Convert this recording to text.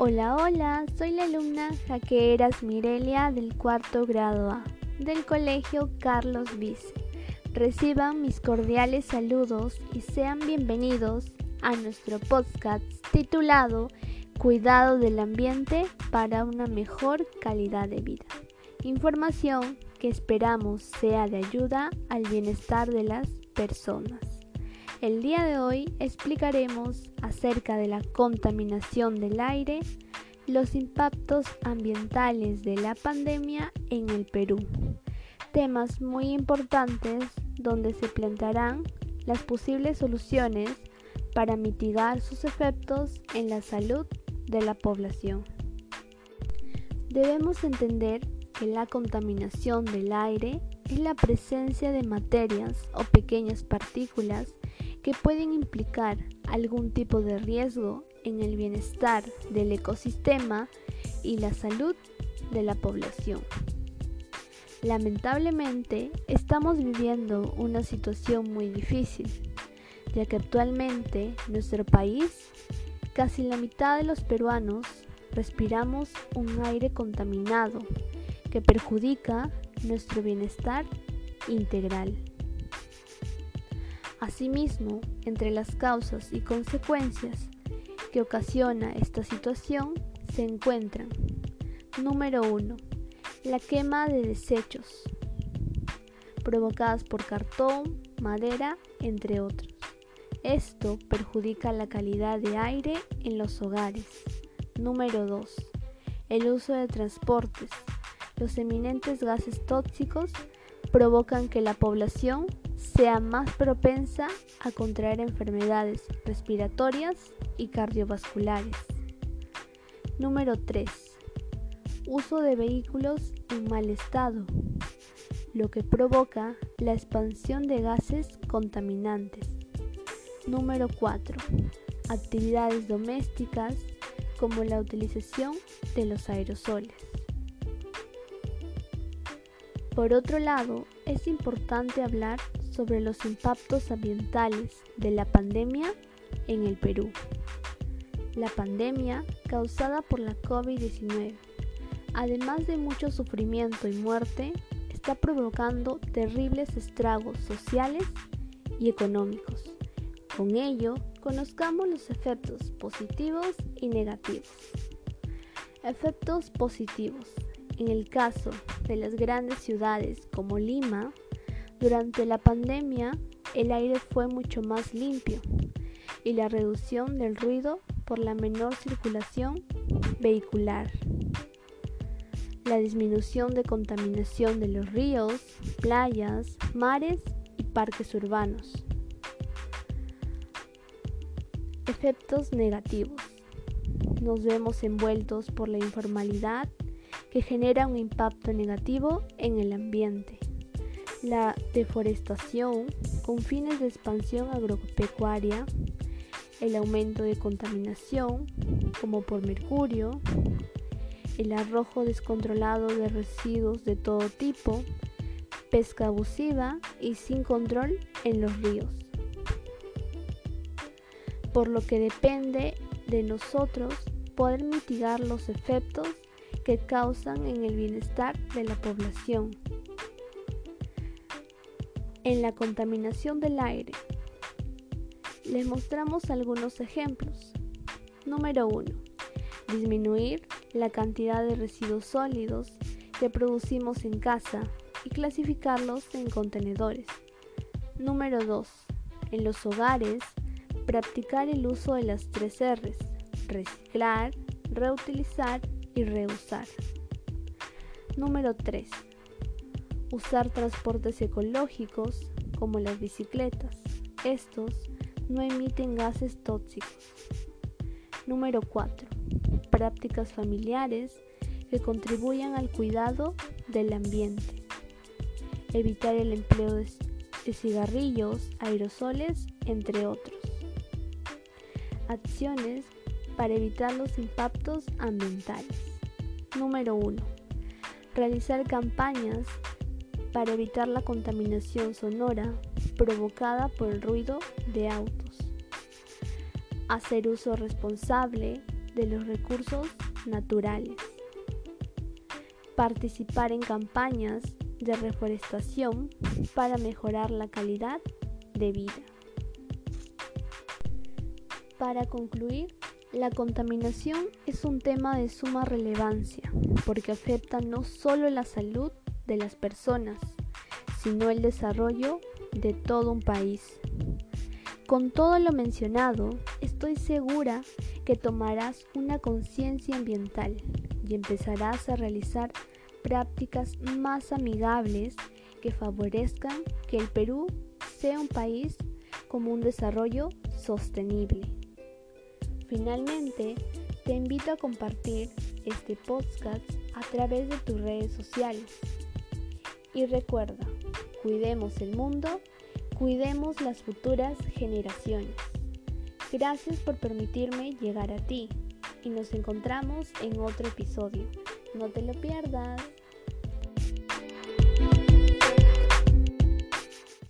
Hola, hola, soy la alumna Jaqueras Mirelia del cuarto grado A del Colegio Carlos Vice. Reciban mis cordiales saludos y sean bienvenidos a nuestro podcast titulado Cuidado del ambiente para una mejor calidad de vida. Información que esperamos sea de ayuda al bienestar de las personas. El día de hoy explicaremos acerca de la contaminación del aire, los impactos ambientales de la pandemia en el Perú. Temas muy importantes donde se plantearán las posibles soluciones para mitigar sus efectos en la salud de la población. Debemos entender que la contaminación del aire es la presencia de materias o pequeñas partículas que pueden implicar algún tipo de riesgo en el bienestar del ecosistema y la salud de la población. Lamentablemente estamos viviendo una situación muy difícil, ya que actualmente en nuestro país casi la mitad de los peruanos respiramos un aire contaminado que perjudica nuestro bienestar integral. Asimismo, entre las causas y consecuencias que ocasiona esta situación se encuentran Número 1. La quema de desechos provocadas por cartón, madera, entre otros. Esto perjudica la calidad de aire en los hogares. Número 2. El uso de transportes. Los eminentes gases tóxicos provocan que la población sea más propensa a contraer enfermedades respiratorias y cardiovasculares. Número 3. Uso de vehículos en mal estado, lo que provoca la expansión de gases contaminantes. Número 4. Actividades domésticas como la utilización de los aerosoles. Por otro lado, es importante hablar sobre los impactos ambientales de la pandemia en el Perú. La pandemia causada por la COVID-19, además de mucho sufrimiento y muerte, está provocando terribles estragos sociales y económicos. Con ello, conozcamos los efectos positivos y negativos. Efectos positivos. En el caso de las grandes ciudades como Lima, durante la pandemia, el aire fue mucho más limpio y la reducción del ruido por la menor circulación vehicular. La disminución de contaminación de los ríos, playas, mares y parques urbanos. Efectos negativos. Nos vemos envueltos por la informalidad que genera un impacto negativo en el ambiente la deforestación con fines de expansión agropecuaria, el aumento de contaminación como por mercurio, el arrojo descontrolado de residuos de todo tipo, pesca abusiva y sin control en los ríos. Por lo que depende de nosotros poder mitigar los efectos que causan en el bienestar de la población en la contaminación del aire. Les mostramos algunos ejemplos. Número 1. Disminuir la cantidad de residuos sólidos que producimos en casa y clasificarlos en contenedores. Número 2. En los hogares, practicar el uso de las tres R's, reciclar, reutilizar y reusar. Número 3 Usar transportes ecológicos como las bicicletas. Estos no emiten gases tóxicos. Número 4. Prácticas familiares que contribuyan al cuidado del ambiente. Evitar el empleo de, cigarrillos, aerosoles, entre otros. Acciones para evitar los impactos ambientales. Número 1. Realizar campañas para evitar la contaminación sonora provocada por el ruido de autos. Hacer uso responsable de los recursos naturales. Participar en campañas de reforestación para mejorar la calidad de vida. Para concluir, la contaminación es un tema de suma relevancia porque afecta no solo la salud de las personas, sino el desarrollo de todo un país. Con todo lo mencionado, estoy segura que tomarás una conciencia ambiental y empezarás a realizar prácticas más amigables que favorezcan que el Perú sea un país como un desarrollo sostenible. Finalmente, te invito a compartir este podcast a través de tus redes sociales. Y recuerda, cuidemos el mundo, cuidemos las futuras generaciones. Gracias por permitirme llegar a ti y nos encontramos en otro episodio. No te lo pierdas.